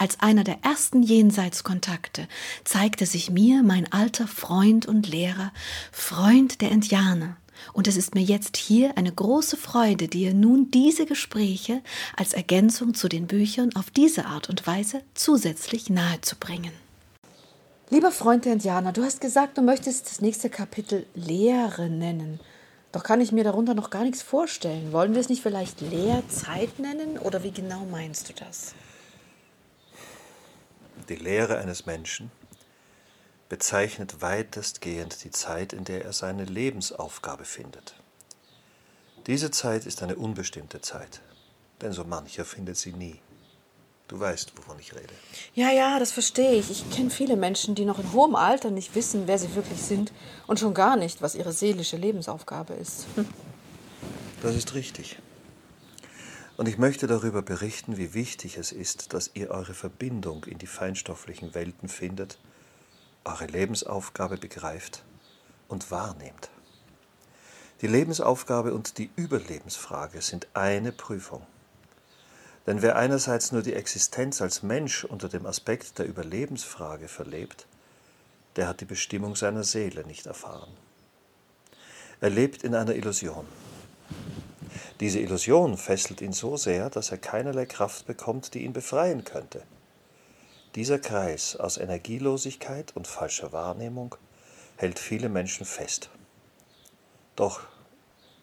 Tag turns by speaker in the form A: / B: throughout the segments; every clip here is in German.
A: Als einer der ersten Jenseitskontakte zeigte sich mir mein alter Freund und Lehrer, Freund der Indianer, und es ist mir jetzt hier eine große Freude, dir nun diese Gespräche als Ergänzung zu den Büchern auf diese Art und Weise zusätzlich nahezubringen.
B: Lieber Freund der Indianer, du hast gesagt, du möchtest das nächste Kapitel Lehre nennen. Doch kann ich mir darunter noch gar nichts vorstellen. Wollen wir es nicht vielleicht Lehrzeit nennen oder wie genau meinst du das?
C: Die Lehre eines Menschen bezeichnet weitestgehend die Zeit, in der er seine Lebensaufgabe findet. Diese Zeit ist eine unbestimmte Zeit, denn so mancher findet sie nie. Du weißt, wovon ich rede.
B: Ja, ja, das verstehe ich. Ich kenne viele Menschen, die noch in hohem Alter nicht wissen, wer sie wirklich sind und schon gar nicht, was ihre seelische Lebensaufgabe ist. Hm.
C: Das ist richtig. Und ich möchte darüber berichten, wie wichtig es ist, dass ihr eure Verbindung in die feinstofflichen Welten findet eure Lebensaufgabe begreift und wahrnehmt. Die Lebensaufgabe und die Überlebensfrage sind eine Prüfung. Denn wer einerseits nur die Existenz als Mensch unter dem Aspekt der Überlebensfrage verlebt, der hat die Bestimmung seiner Seele nicht erfahren. Er lebt in einer Illusion. Diese Illusion fesselt ihn so sehr, dass er keinerlei Kraft bekommt, die ihn befreien könnte. Dieser Kreis aus Energielosigkeit und falscher Wahrnehmung hält viele Menschen fest. Doch,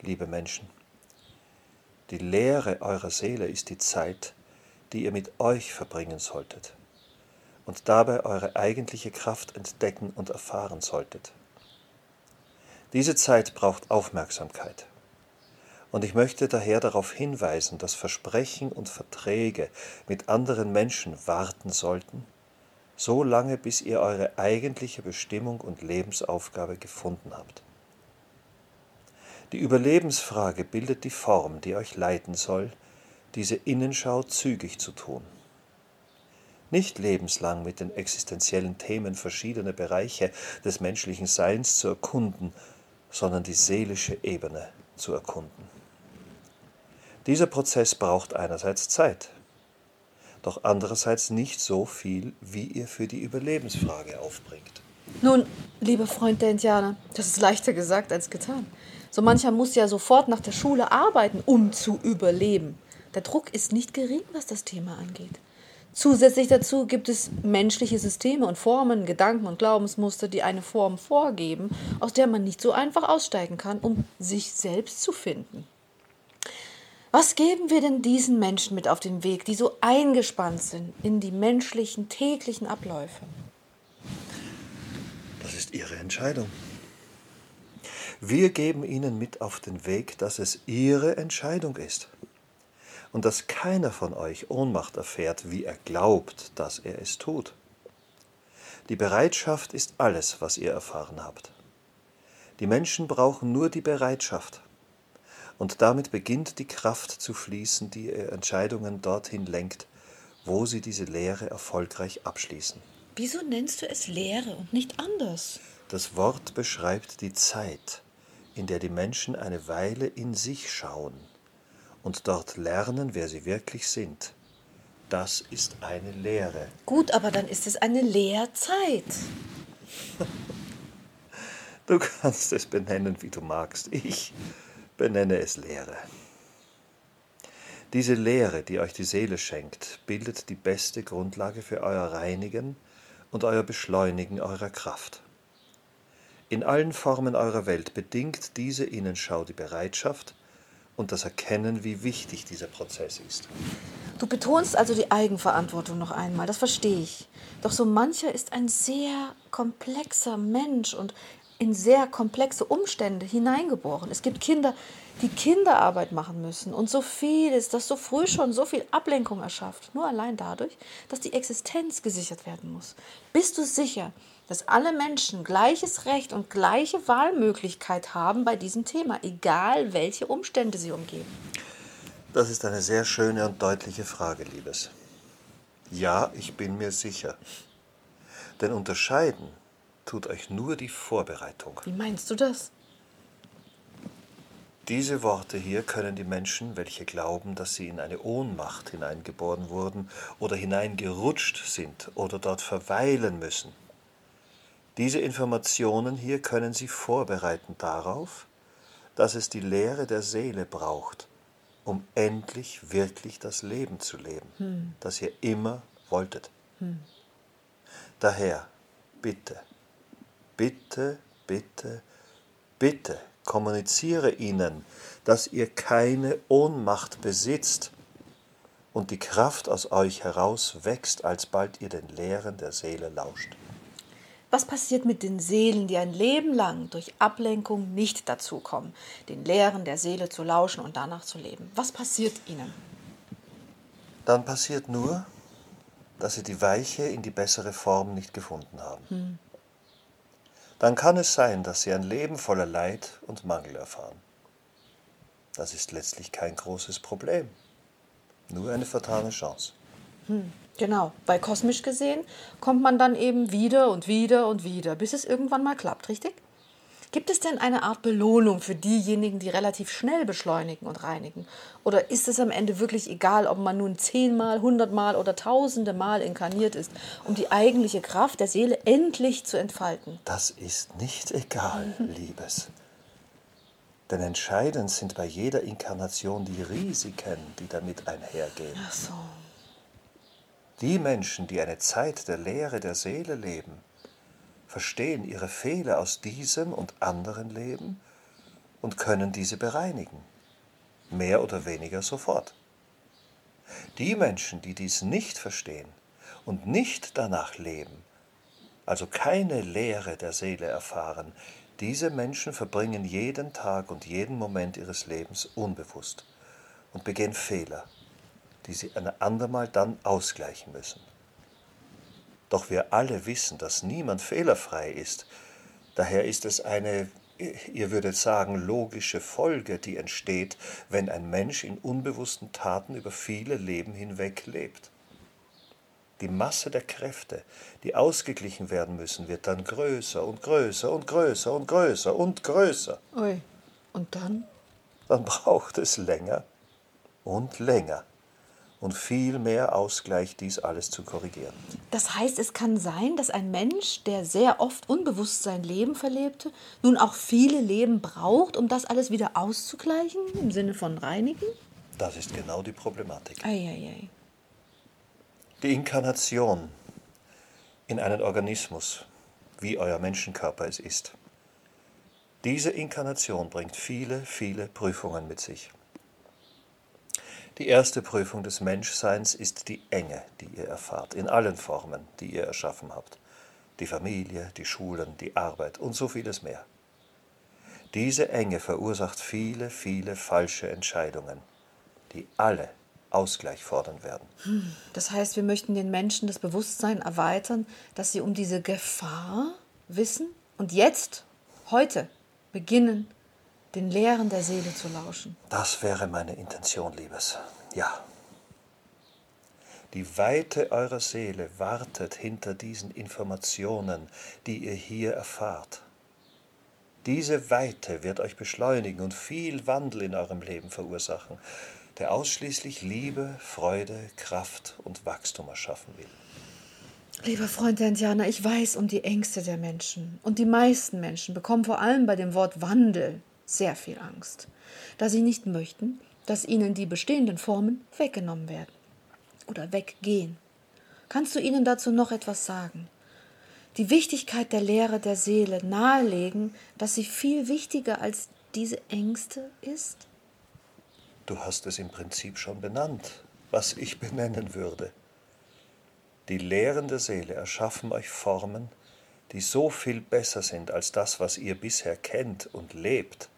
C: liebe Menschen, die Lehre eurer Seele ist die Zeit, die ihr mit euch verbringen solltet und dabei eure eigentliche Kraft entdecken und erfahren solltet. Diese Zeit braucht Aufmerksamkeit. Und ich möchte daher darauf hinweisen, dass Versprechen und Verträge mit anderen Menschen warten sollten, so lange bis ihr eure eigentliche Bestimmung und Lebensaufgabe gefunden habt. Die Überlebensfrage bildet die Form, die euch leiten soll, diese Innenschau zügig zu tun. Nicht lebenslang mit den existenziellen Themen verschiedener Bereiche des menschlichen Seins zu erkunden, sondern die seelische Ebene zu erkunden. Dieser Prozess braucht einerseits Zeit, doch andererseits nicht so viel, wie ihr für die Überlebensfrage aufbringt.
B: Nun, lieber Freund der Indianer, das ist leichter gesagt als getan. So mancher muss ja sofort nach der Schule arbeiten, um zu überleben. Der Druck ist nicht gering, was das Thema angeht. Zusätzlich dazu gibt es menschliche Systeme und Formen, Gedanken und Glaubensmuster, die eine Form vorgeben, aus der man nicht so einfach aussteigen kann, um sich selbst zu finden. Was geben wir denn diesen Menschen mit auf den Weg, die so eingespannt sind in die menschlichen täglichen Abläufe?
C: Das ist ihre Entscheidung. Wir geben ihnen mit auf den Weg, dass es ihre Entscheidung ist und dass keiner von euch Ohnmacht erfährt, wie er glaubt, dass er es tut. Die Bereitschaft ist alles, was ihr erfahren habt. Die Menschen brauchen nur die Bereitschaft und damit beginnt die Kraft zu fließen, die Entscheidungen dorthin lenkt, wo sie diese Lehre erfolgreich abschließen.
B: Wieso nennst du es Lehre und nicht anders?
C: Das Wort beschreibt die Zeit, in der die Menschen eine Weile in sich schauen und dort lernen, wer sie wirklich sind. Das ist eine Lehre.
B: Gut, aber dann ist es eine Lehrzeit.
C: Du kannst es benennen, wie du magst. Ich benenne es Lehre. Diese Lehre, die euch die Seele schenkt, bildet die beste Grundlage für euer Reinigen und euer Beschleunigen eurer Kraft. In allen Formen eurer Welt bedingt diese Innenschau die Bereitschaft und das Erkennen, wie wichtig dieser Prozess ist.
B: Du betonst also die Eigenverantwortung noch einmal, das verstehe ich. Doch so mancher ist ein sehr komplexer Mensch und in sehr komplexe Umstände hineingeboren. Es gibt Kinder, die Kinderarbeit machen müssen und so vieles, das so früh schon so viel Ablenkung erschafft. Nur allein dadurch, dass die Existenz gesichert werden muss. Bist du sicher, dass alle Menschen gleiches Recht und gleiche Wahlmöglichkeit haben bei diesem Thema, egal welche Umstände sie umgeben?
C: Das ist eine sehr schöne und deutliche Frage, Liebes. Ja, ich bin mir sicher. Denn unterscheiden tut euch nur die Vorbereitung.
B: Wie meinst du das?
C: Diese Worte hier können die Menschen, welche glauben, dass sie in eine Ohnmacht hineingeboren wurden oder hineingerutscht sind oder dort verweilen müssen, diese Informationen hier können Sie vorbereiten darauf, dass es die Lehre der Seele braucht, um endlich wirklich das Leben zu leben, hm. das ihr immer wolltet. Hm. Daher, bitte, bitte, bitte, bitte kommuniziere ihnen, dass ihr keine Ohnmacht besitzt und die Kraft aus euch heraus wächst, alsbald ihr den Lehren der Seele lauscht.
B: Was passiert mit den Seelen, die ein Leben lang durch Ablenkung nicht dazukommen, den Lehren der Seele zu lauschen und danach zu leben? Was passiert ihnen?
C: Dann passiert nur, dass sie die Weiche in die bessere Form nicht gefunden haben. Hm. Dann kann es sein, dass sie ein Leben voller Leid und Mangel erfahren. Das ist letztlich kein großes Problem, nur eine vertane Chance.
B: Hm. Genau, weil kosmisch gesehen kommt man dann eben wieder und wieder und wieder, bis es irgendwann mal klappt, richtig? Gibt es denn eine Art Belohnung für diejenigen, die relativ schnell beschleunigen und reinigen? Oder ist es am Ende wirklich egal, ob man nun zehnmal, hundertmal oder tausende Mal inkarniert ist, um die eigentliche Kraft der Seele endlich zu entfalten?
C: Das ist nicht egal, mhm. Liebes. Denn entscheidend sind bei jeder Inkarnation die Risiken, die damit einhergehen.
B: Ach so.
C: Die Menschen, die eine Zeit der Lehre der Seele leben, verstehen ihre Fehler aus diesem und anderen Leben und können diese bereinigen, mehr oder weniger sofort. Die Menschen, die dies nicht verstehen und nicht danach leben, also keine Lehre der Seele erfahren, diese Menschen verbringen jeden Tag und jeden Moment ihres Lebens unbewusst und begehen Fehler die sie ein andermal dann ausgleichen müssen. Doch wir alle wissen, dass niemand fehlerfrei ist. Daher ist es eine, ihr würdet sagen, logische Folge, die entsteht, wenn ein Mensch in unbewussten Taten über viele Leben hinweg lebt. Die Masse der Kräfte, die ausgeglichen werden müssen, wird dann größer und größer und größer und größer und größer.
B: Ui, und dann?
C: Dann braucht es länger und länger und viel mehr Ausgleich, dies alles zu korrigieren.
B: Das heißt, es kann sein, dass ein Mensch, der sehr oft unbewusst sein Leben verlebte, nun auch viele Leben braucht, um das alles wieder auszugleichen, im Sinne von reinigen?
C: Das ist genau die Problematik.
B: Ei, ei, ei.
C: Die Inkarnation in einen Organismus, wie euer Menschenkörper es ist. Diese Inkarnation bringt viele, viele Prüfungen mit sich. Die erste Prüfung des Menschseins ist die Enge, die ihr erfahrt, in allen Formen, die ihr erschaffen habt. Die Familie, die Schulen, die Arbeit und so vieles mehr. Diese Enge verursacht viele, viele falsche Entscheidungen, die alle Ausgleich fordern werden.
B: Hm, das heißt, wir möchten den Menschen das Bewusstsein erweitern, dass sie um diese Gefahr wissen und jetzt, heute, beginnen, den Lehren der Seele zu lauschen.
C: Das wäre meine Intention, Liebes. Ja. Die Weite eurer Seele wartet hinter diesen Informationen, die ihr hier erfahrt. Diese Weite wird euch beschleunigen und viel Wandel in eurem Leben verursachen, der ausschließlich Liebe, Freude, Kraft und Wachstum erschaffen will.
B: Lieber Freund der Indianer, ich weiß um die Ängste der Menschen. Und die meisten Menschen bekommen vor allem bei dem Wort Wandel sehr viel Angst, da sie nicht möchten, dass ihnen die bestehenden Formen weggenommen werden oder weggehen. Kannst du ihnen dazu noch etwas sagen? Die Wichtigkeit der Lehre der Seele nahelegen, dass sie viel wichtiger als diese Ängste ist?
C: Du hast es im Prinzip schon benannt, was ich benennen würde. Die Lehren der Seele erschaffen euch Formen, die so viel besser sind als das, was ihr bisher kennt und lebt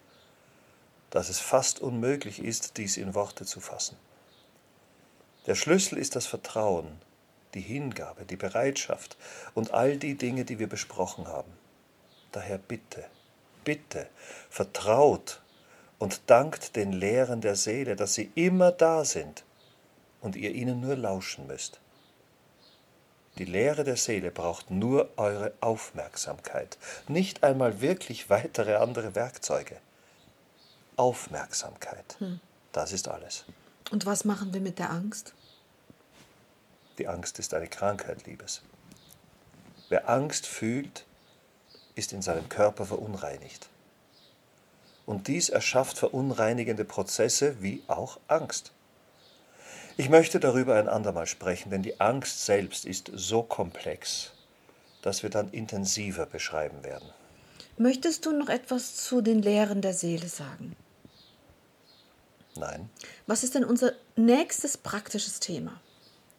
C: dass es fast unmöglich ist, dies in Worte zu fassen. Der Schlüssel ist das Vertrauen, die Hingabe, die Bereitschaft und all die Dinge, die wir besprochen haben. Daher bitte, bitte, vertraut und dankt den Lehren der Seele, dass sie immer da sind und ihr ihnen nur lauschen müsst. Die Lehre der Seele braucht nur eure Aufmerksamkeit, nicht einmal wirklich weitere andere Werkzeuge. Aufmerksamkeit, hm. das ist alles.
B: Und was machen wir mit der Angst?
C: Die Angst ist eine Krankheit, Liebes. Wer Angst fühlt, ist in seinem Körper verunreinigt. Und dies erschafft verunreinigende Prozesse wie auch Angst. Ich möchte darüber ein andermal sprechen, denn die Angst selbst ist so komplex, dass wir dann intensiver beschreiben werden.
B: Möchtest du noch etwas zu den Lehren der Seele sagen?
C: Nein.
B: Was ist denn unser nächstes praktisches Thema?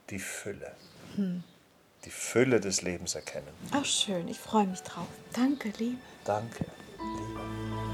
C: Die Fülle. Hm. Die Fülle des Lebens erkennen.
B: Ach schön, ich freue mich drauf. Danke, Liebe.
C: Danke, Liebe.